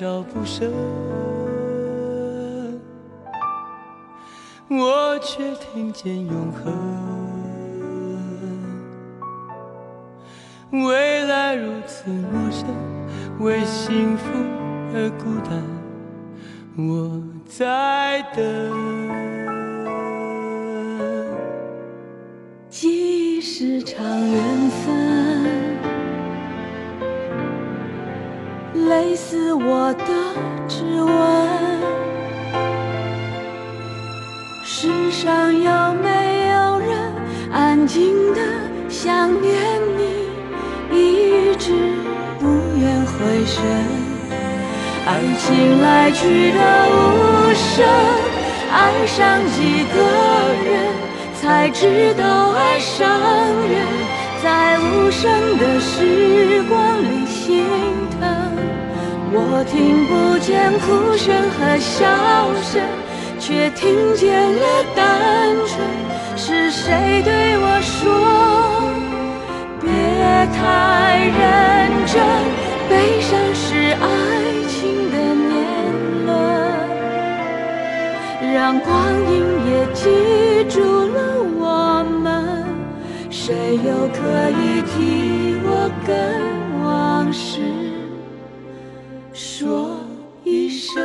脚步声，我却听见永恒。未来如此陌生，为幸福而孤单，时光里心疼。我听不见哭声和笑声，却听见了单纯。是谁对我说，别太认真？悲伤是爱情的年轮，让光阴也记住了我。谁又可以替我跟往事？说一声。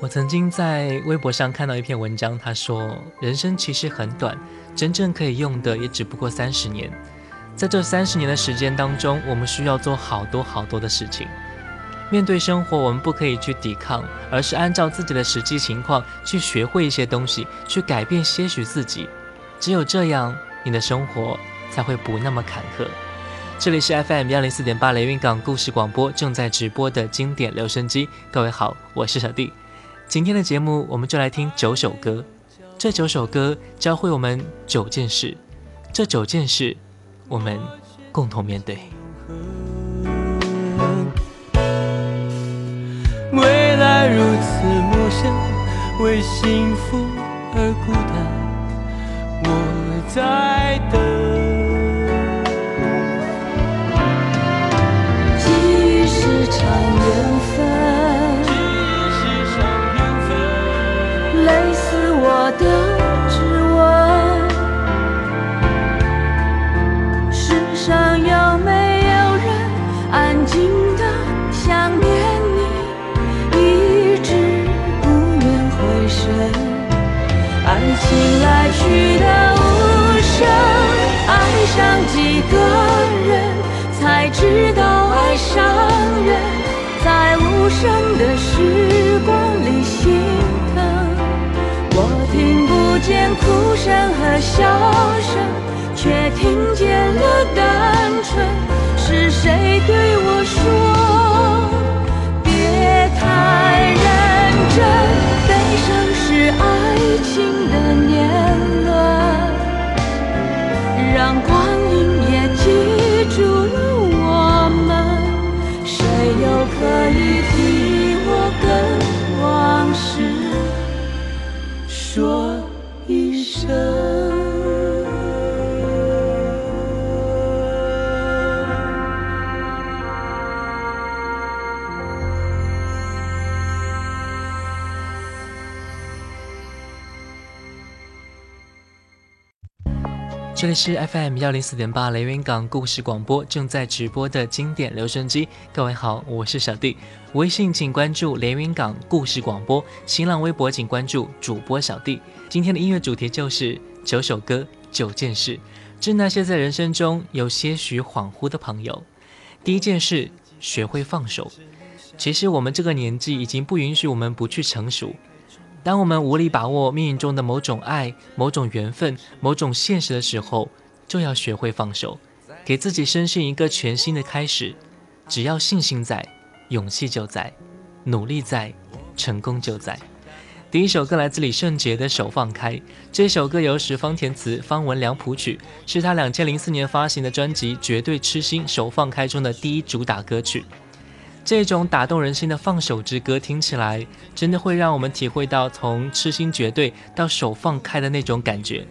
我曾经在微博上看到一篇文章，他说：“人生其实很短，真正可以用的也只不过三十年。在这三十年的时间当中，我们需要做好多好多的事情。面对生活，我们不可以去抵抗，而是按照自己的实际情况去学会一些东西，去改变些许自己。只有这样，你的生活才会不那么坎坷。”这里是 FM 幺零四点八雷云港故事广播正在直播的经典留声机。各位好，我是小弟。今天的节目，我们就来听九首歌。这九首歌教会我们九件事，这九件事我们共同面对。未来如此陌生，为幸福而孤单，在等。哭声和笑声，却听见了单纯。是谁对里是 FM 幺零四点八雷云港故事广播正在直播的经典留声机。各位好，我是小弟。微信请关注连云港故事广播，新浪微博请关注主播小弟。今天的音乐主题就是九首歌九件事，致那些在人生中有些许恍惚的朋友。第一件事，学会放手。其实我们这个年纪已经不允许我们不去成熟。当我们无力把握命运中的某种爱、某种缘分、某种现实的时候，就要学会放手，给自己深信一个全新的开始。只要信心在，勇气就在，努力在，成功就在。第一首歌来自李圣杰的《手放开》，这首歌由石方填词，方文良谱曲，是他两千零四年发行的专辑《绝对痴心手放开》中的第一主打歌曲。这种打动人心的放手之歌，听起来真的会让我们体会到从痴心绝对到手放开的那种感觉。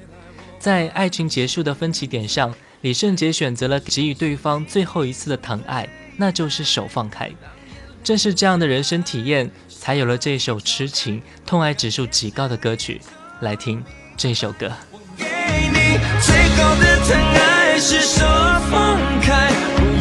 在爱情结束的分歧点上，李圣杰选择了给予对方最后一次的疼爱，那就是手放开。正是这样的人生体验，才有了这首痴情、痛爱指数极高的歌曲。来听这首歌。给你最后的疼爱是手放开，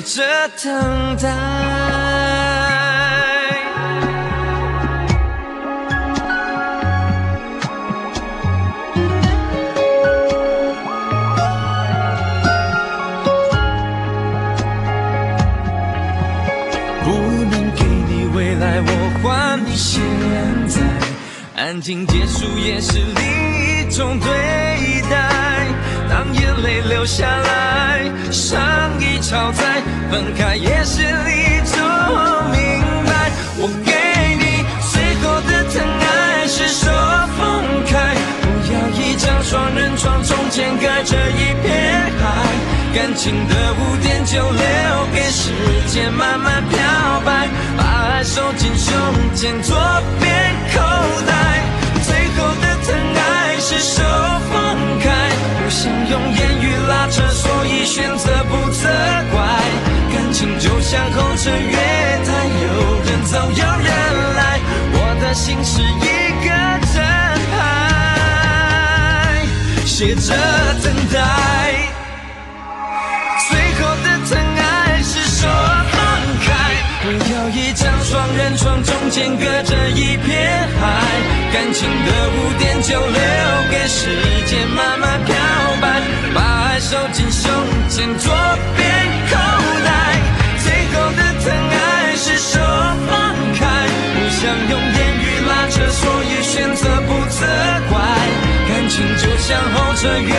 接着等待，不能给你未来，我还你现在，安静结束也是另一种对。泪流下来，伤已超载，分开也是一种明白。我给你最后的疼爱是手放开，不要一张双人床，中间隔着一片海，感情的污点就留给时间慢慢漂白，把爱收进胸前左边口袋。疼爱是手放开，不想用言语拉扯，所以选择不责怪。感情就像候车月台，有人走有人来，我的心是一个站牌，写着等待。最后的疼爱是手放开，不要一张双人床，中间隔着一片海。感情的污点就留给时间慢慢漂白，把爱收进胸前左边口袋。最后的疼爱是手放开，不想用言语拉扯，所以选择不责怪。感情就像候车月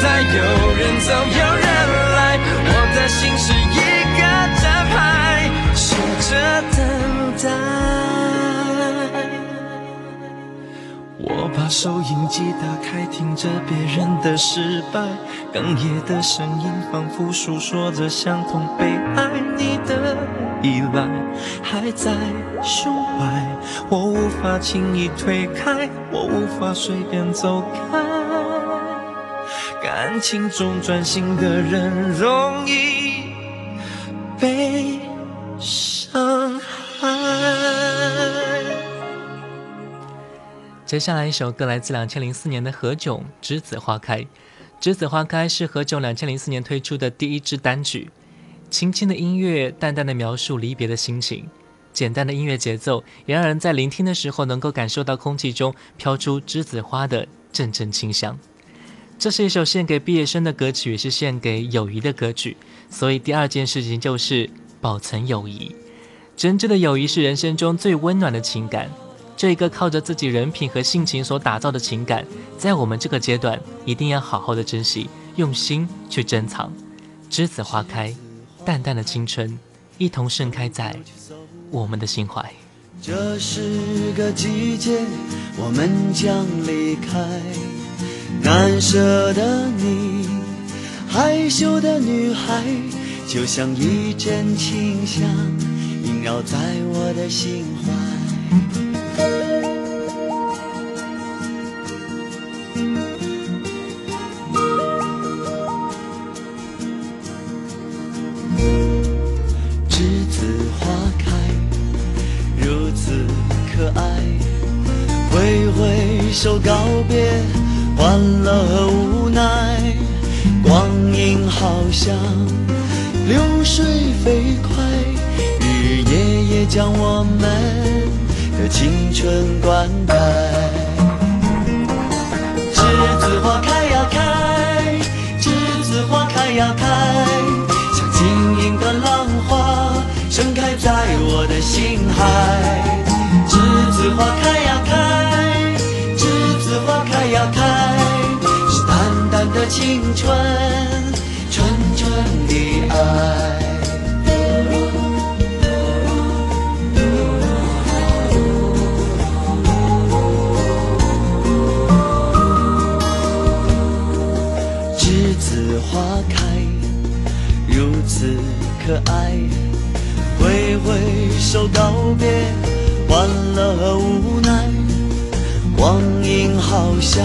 台，有人走有人来，我的心是收音机打开，听着别人的失败，哽咽的声音仿佛诉说着相同悲哀。你的依赖还在胸怀，我无法轻易推开，我无法随便走开。感情中专心的人容易被伤害。接下来一首歌来自两千零四年的何炅《栀子花开》。《栀子花开》是何炅两千零四年推出的第一支单曲，轻轻的音乐，淡淡的描述离别的心情，简单的音乐节奏，也让人在聆听的时候能够感受到空气中飘出栀子花的阵阵清香。这是一首献给毕业生的歌曲，也是献给友谊的歌曲。所以第二件事情就是保存友谊。真挚的友谊是人生中最温暖的情感。这一个靠着自己人品和性情所打造的情感，在我们这个阶段一定要好好的珍惜，用心去珍藏。栀子花开，淡淡的青春，一同盛开在我们的心怀。这是个季节，我们将离开。难舍的你，害羞的女孩，就像一阵清香，萦绕在我的心怀。手告别，欢乐和无奈。光阴好像流水飞快，日日夜夜将我们。的青春灌溉，栀子花开呀开，栀子花开呀开，青春，纯纯的爱。栀子花开，如此可爱。挥挥手告别，欢乐无奈。光阴好像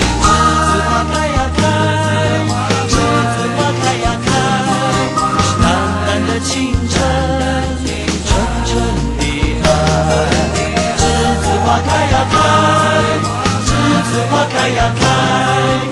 开呀，开。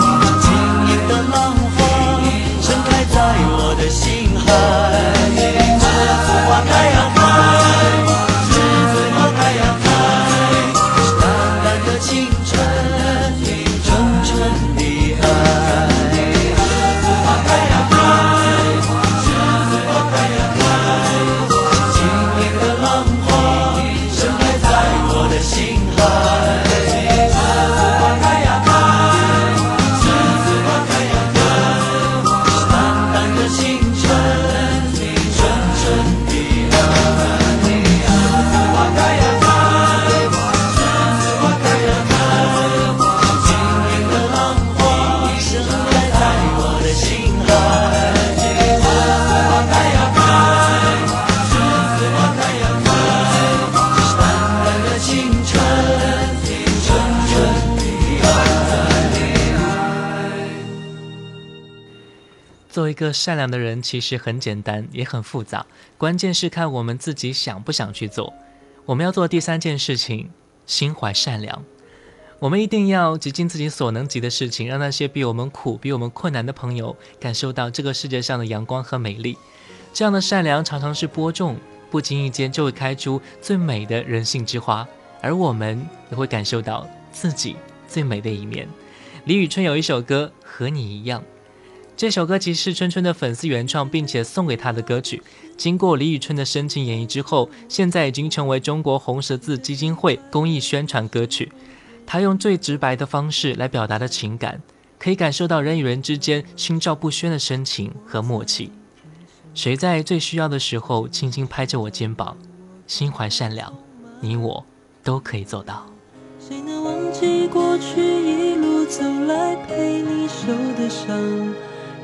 个善良的人，其实很简单，也很复杂，关键是看我们自己想不想去做。我们要做第三件事情，心怀善良。我们一定要极尽自己所能及的事情，让那些比我们苦、比我们困难的朋友感受到这个世界上的阳光和美丽。这样的善良常常是播种，不经意间就会开出最美的人性之花，而我们也会感受到自己最美的一面。李宇春有一首歌《和你一样》。这首歌其实是春春的粉丝原创，并且送给他的歌曲。经过李宇春的深情演绎之后，现在已经成为中国红十字基金会公益宣传歌曲。他用最直白的方式来表达的情感，可以感受到人与人之间心照不宣的深情和默契。谁在最需要的时候轻轻拍着我肩膀，心怀善良，你我都可以做到。谁能忘记过去一路走来陪你受的伤？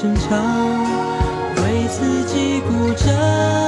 声唱，为自己鼓掌。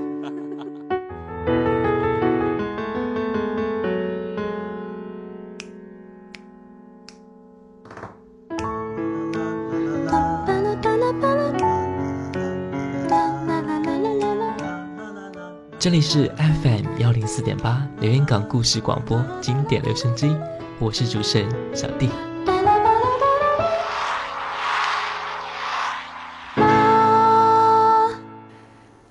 这里是 FM 幺零四点八连云港故事广播经典留声机，我是主持人小弟。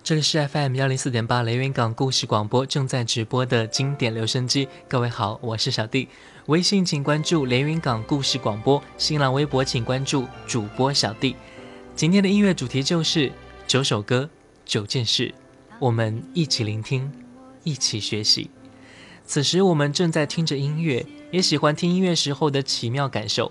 这里是 FM 幺零四点八连云港故事广播正在直播的经典留声机。各位好，我是小弟。微信请关注连云港故事广播，新浪微博请关注主播小弟。今天的音乐主题就是九首歌九件事，我们一起聆听，一起学习。此时我们正在听着音乐，也喜欢听音乐时候的奇妙感受。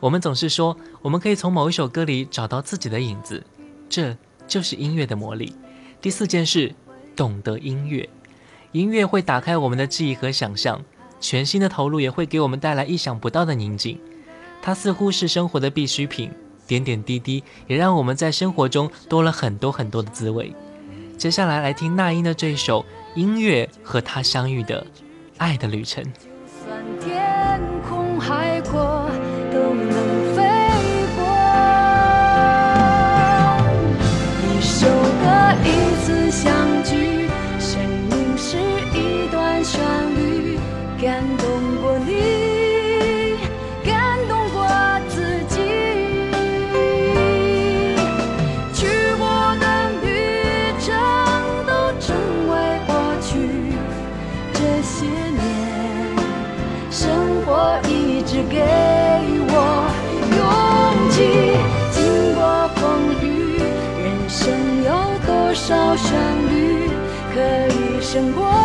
我们总是说，我们可以从某一首歌里找到自己的影子，这就是音乐的魔力。第四件事，懂得音乐。音乐会打开我们的记忆和想象，全新的投入也会给我们带来意想不到的宁静。它似乎是生活的必需品，点点滴滴也让我们在生活中多了很多很多的滋味。接下来来听那英的这一首《音乐和他相遇的爱的旅程》。算天空海阔都能相遇可以胜过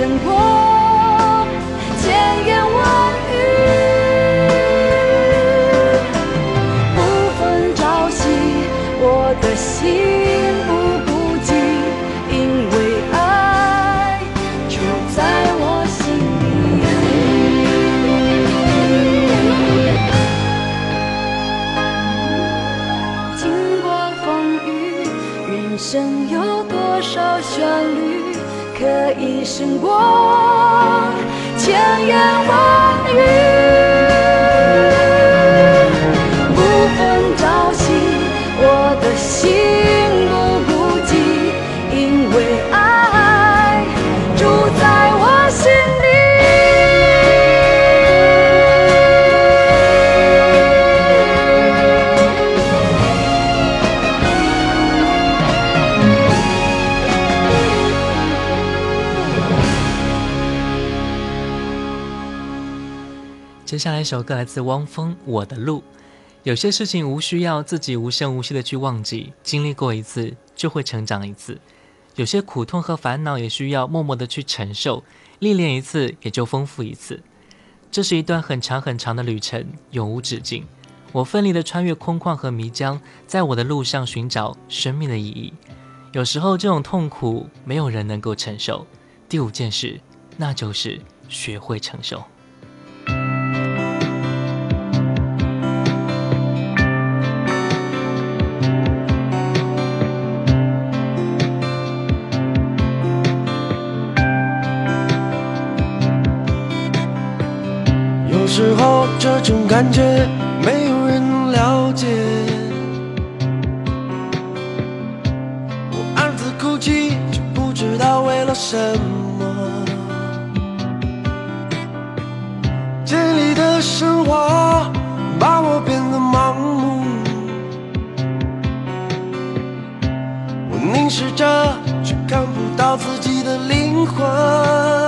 胜过胜过千言万语，一首歌来自汪峰，《我的路》。有些事情无需要自己无声无息的去忘记，经历过一次就会成长一次；有些苦痛和烦恼也需要默默的去承受，历练一次也就丰富一次。这是一段很长很长的旅程，永无止境。我奋力的穿越空旷和迷江，在我的路上寻找生命的意义。有时候这种痛苦没有人能够承受。第五件事，那就是学会承受。这种感觉没有人能了解，我暗自哭泣，却不知道为了什么。这里的生活把我变得盲目，我凝视着，却看不到自己的灵魂。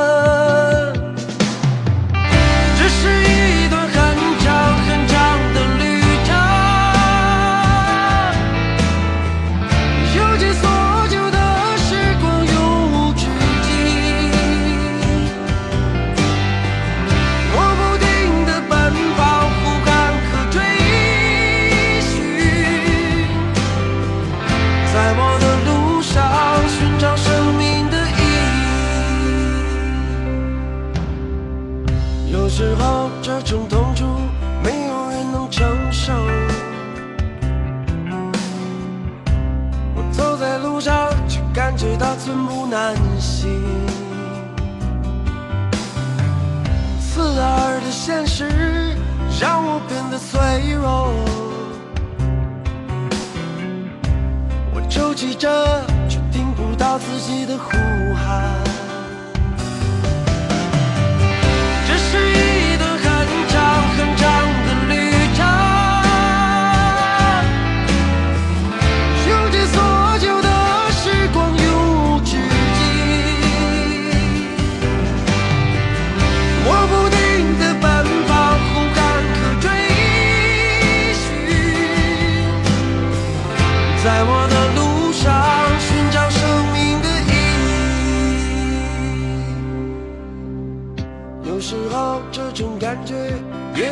让我变得脆弱。我抽泣着，却听不到自己的呼喊。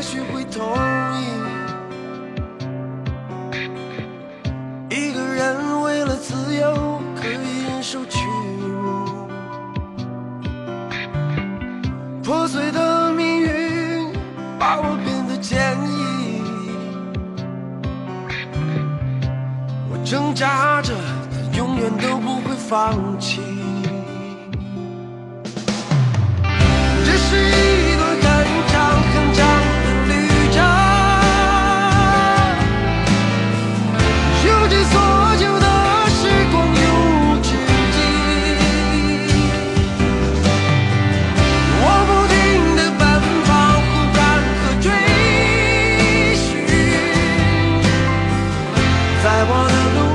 也许会同意，一个人为了自由可以忍受屈辱，破碎的命运把我变得坚毅，我挣扎着，永远都不会放弃。这是一在我的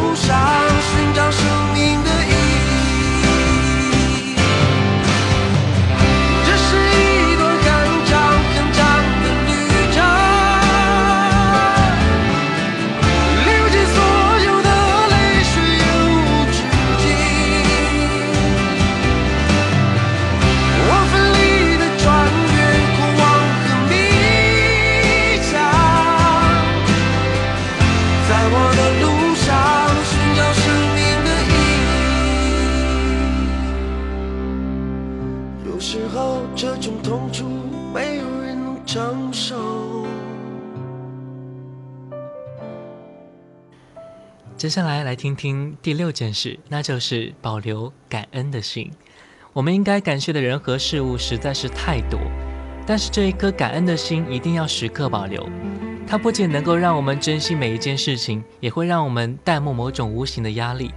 接下来来听听第六件事，那就是保留感恩的心。我们应该感谢的人和事物实在是太多，但是这一颗感恩的心一定要时刻保留。它不仅能够让我们珍惜每一件事情，也会让我们淡漠某种无形的压力。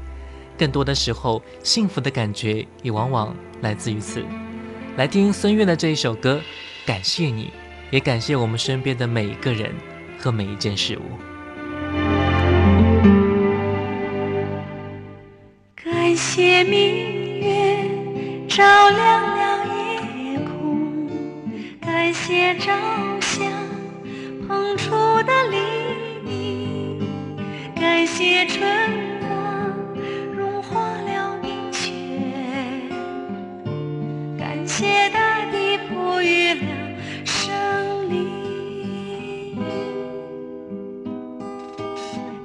更多的时候，幸福的感觉也往往来自于此。来听孙悦的这一首歌，感谢你，也感谢我们身边的每一个人和每一件事物。感谢明月照亮了夜空，感谢朝霞捧出的黎明，感谢春光融化了明泉，感谢大地哺育了生灵，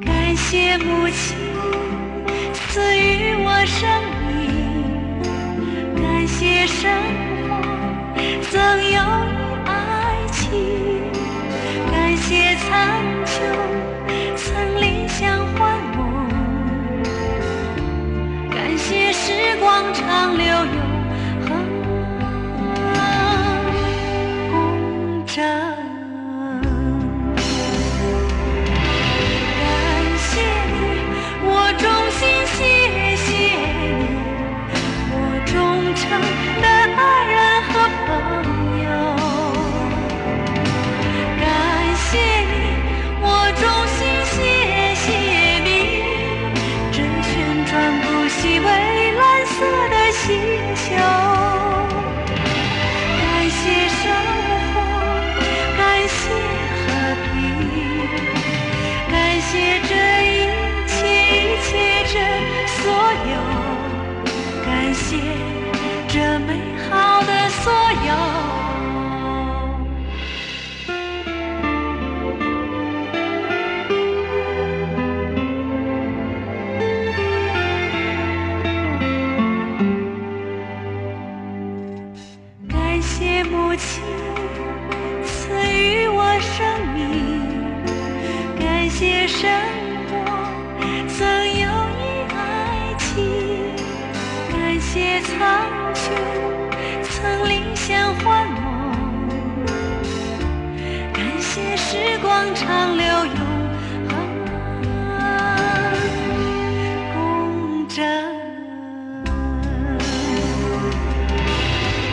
感谢母亲。生命，感谢生活赠有你爱情，感谢苍穹曾理想幻梦，感谢时光长流。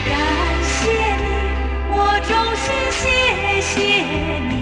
感谢你我衷心谢谢你。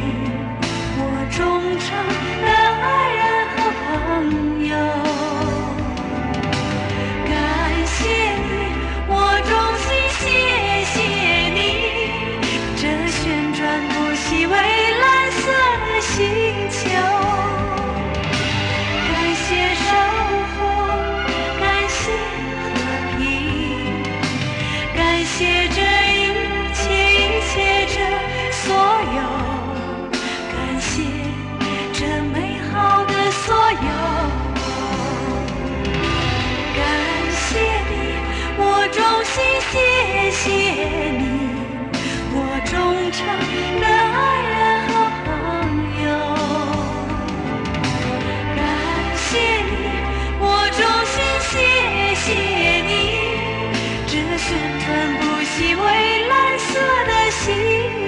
晨不息，蔚蓝色的星。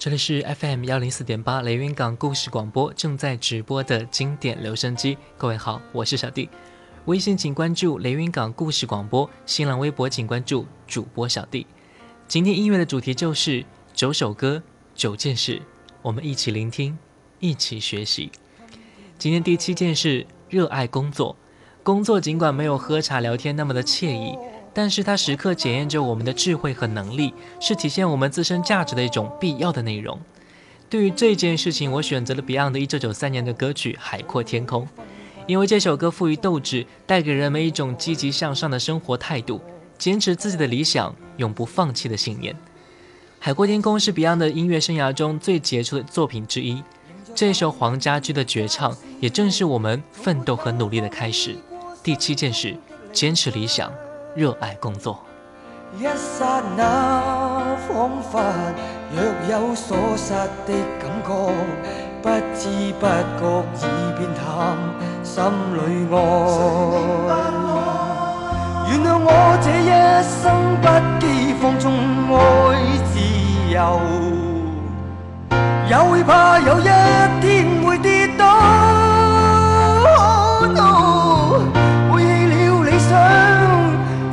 这里是 FM 幺零四点八雷云港故事广播正在直播的经典留声机。各位好，我是小弟。微信请关注雷云港故事广播，新浪微博请关注主播小弟。今天音乐的主题就是九首歌九件事，我们一起聆听，一起学习。今天第七件事，热爱工作。工作尽管没有喝茶聊天那么的惬意。但是它时刻检验着我们的智慧和能力，是体现我们自身价值的一种必要的内容。对于这件事情，我选择了 Beyond 一九九三年的歌曲《海阔天空》，因为这首歌赋予斗志，带给人们一种积极向上的生活态度，坚持自己的理想，永不放弃的信念。《海阔天空》是 Beyond 的音乐生涯中最杰出的作品之一，这首黄家驹的绝唱，也正是我们奋斗和努力的开始。第七件事，坚持理想。热爱工作。一刹那，仿佛若有所失的感觉，不知不觉已变淡，心里爱。原谅我这一生不羁放纵爱自由，也会怕有一天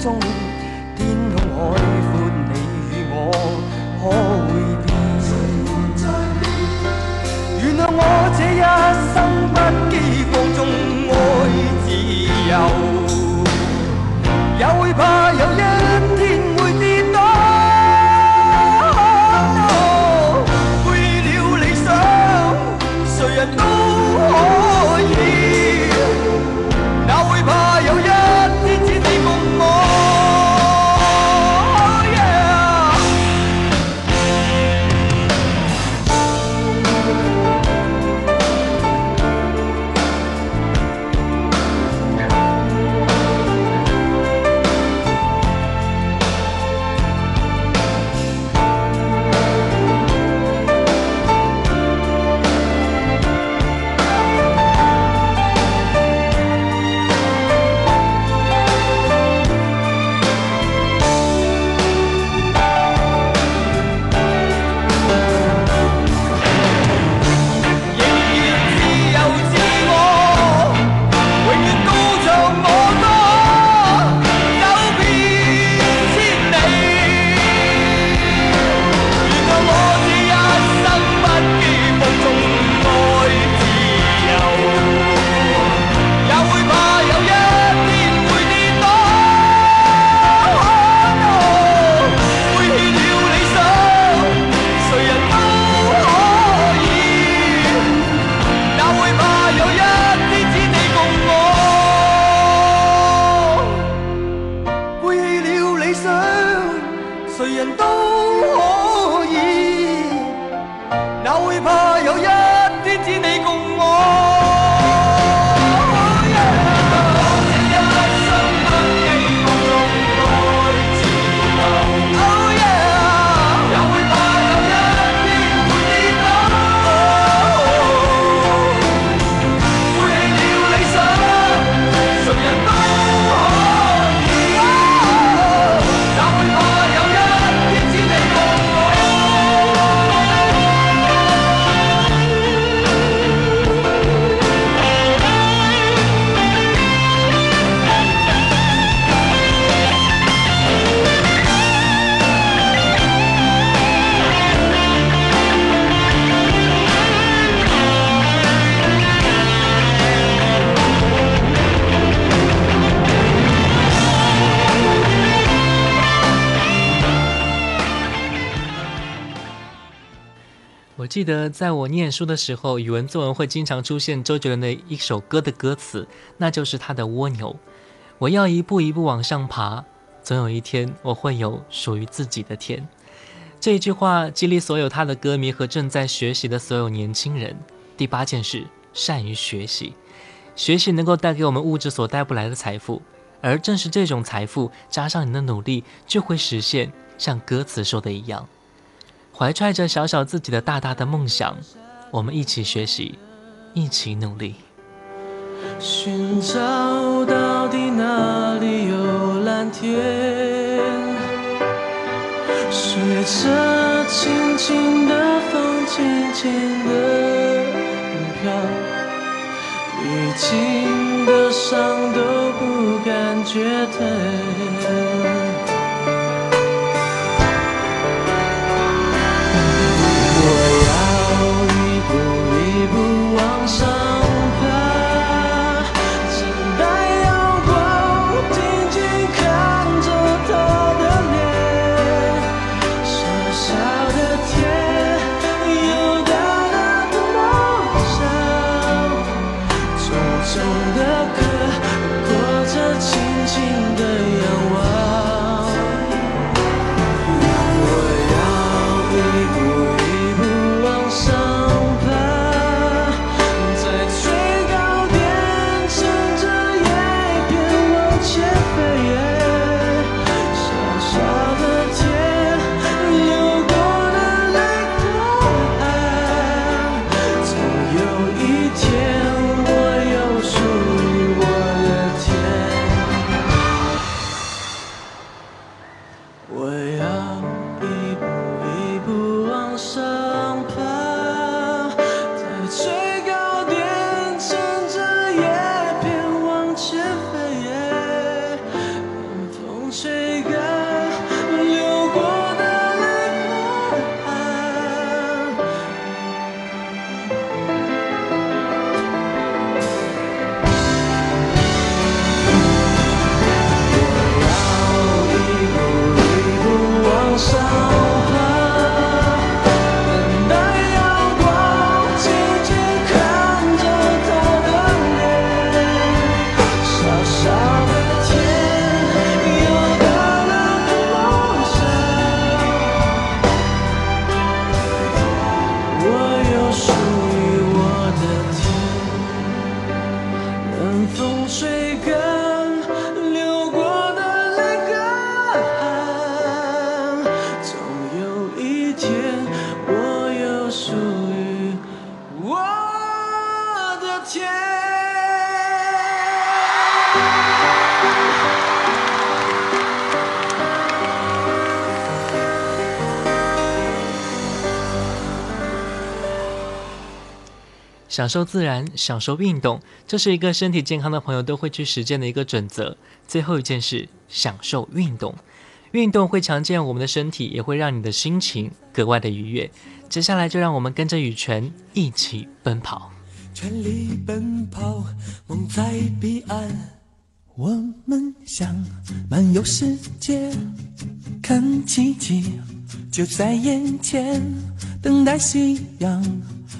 中记得在我念书的时候，语文作文会经常出现周杰伦的一首歌的歌词，那就是他的《蜗牛》。我要一步一步往上爬，总有一天我会有属于自己的天。这一句话激励所有他的歌迷和正在学习的所有年轻人。第八件事，善于学习。学习能够带给我们物质所带不来的财富，而正是这种财富加上你的努力，就会实现。像歌词说的一样。怀揣着小小自己的大大的梦想，我们一起学习，一起努力。寻找到底哪里有蓝天？随着轻轻的风，渐渐的飘，历经的伤都不感觉疼。享受自然，享受运动，这是一个身体健康的朋友都会去实践的一个准则。最后一件事，享受运动，运动会强健我们的身体，也会让你的心情格外的愉悦。接下来就让我们跟着羽泉一起奔跑，全力奔跑，梦在彼岸。我们想漫游世界，看奇迹就在眼前，等待夕阳。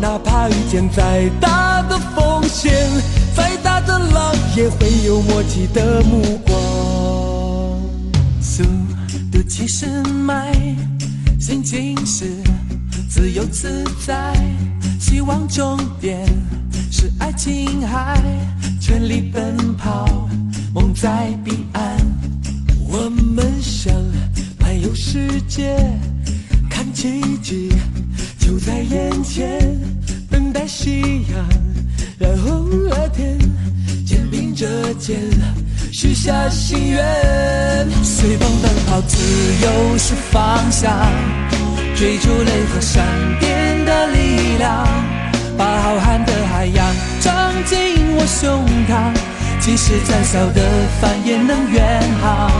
哪怕遇见再大的风险，再大的浪，也会有默契的目光。速度七十迈，心情是自由自在，希望终点是爱琴海，全力奔跑，梦在彼岸，我们想漫游世界。看奇迹就在眼前，等待夕阳染红了天，肩并着肩，许下心愿。随风奔跑，自由是方向，追逐雷和闪电的力量，把浩瀚的海洋装进我胸膛，即使再小的帆也能远航。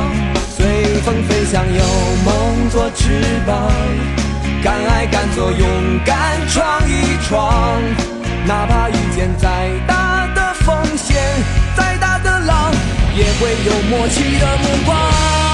随风飞翔，有梦做翅膀，敢爱敢做，勇敢闯一闯，哪怕遇见再大的风险，再大的浪，也会有默契的目光。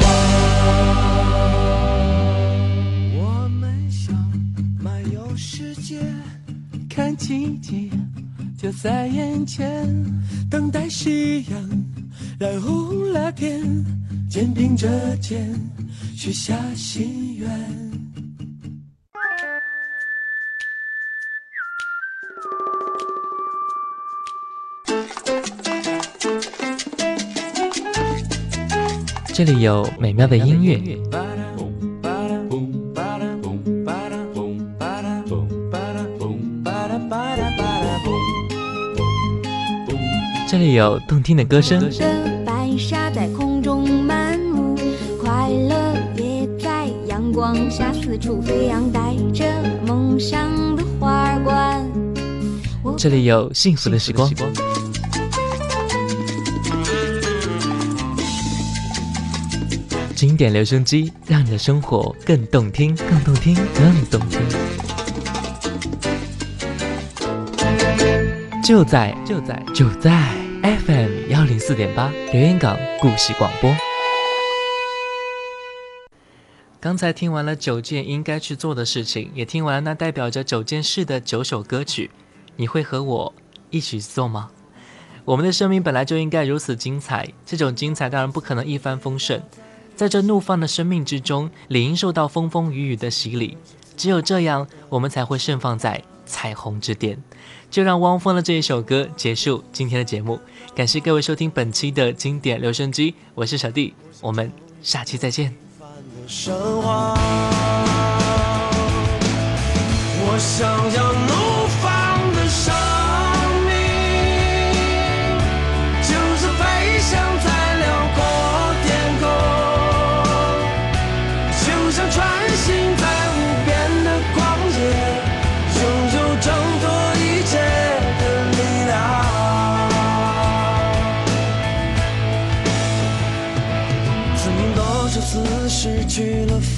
看奇迹就在眼前，等待夕阳染红了天，肩并着肩许下心愿。这里有美妙的音乐。这里有动听的歌声。白沙在空中漫舞，快乐也在阳光下四处飞扬，带着梦想的花冠。这里有幸福的时光。经典留声机，让你的生活更动听，更动听，更动听。就在就在就在。FM 幺零四点八，留言港故事广播。刚才听完了九件应该去做的事情，也听完了那代表着九件事的九首歌曲，你会和我一起做吗？我们的生命本来就应该如此精彩，这种精彩当然不可能一帆风顺，在这怒放的生命之中，理应受到风风雨雨的洗礼，只有这样，我们才会盛放在彩虹之巅。就让汪峰的这一首歌结束今天的节目，感谢各位收听本期的经典留声机，我是小弟，我们下期再见。我想要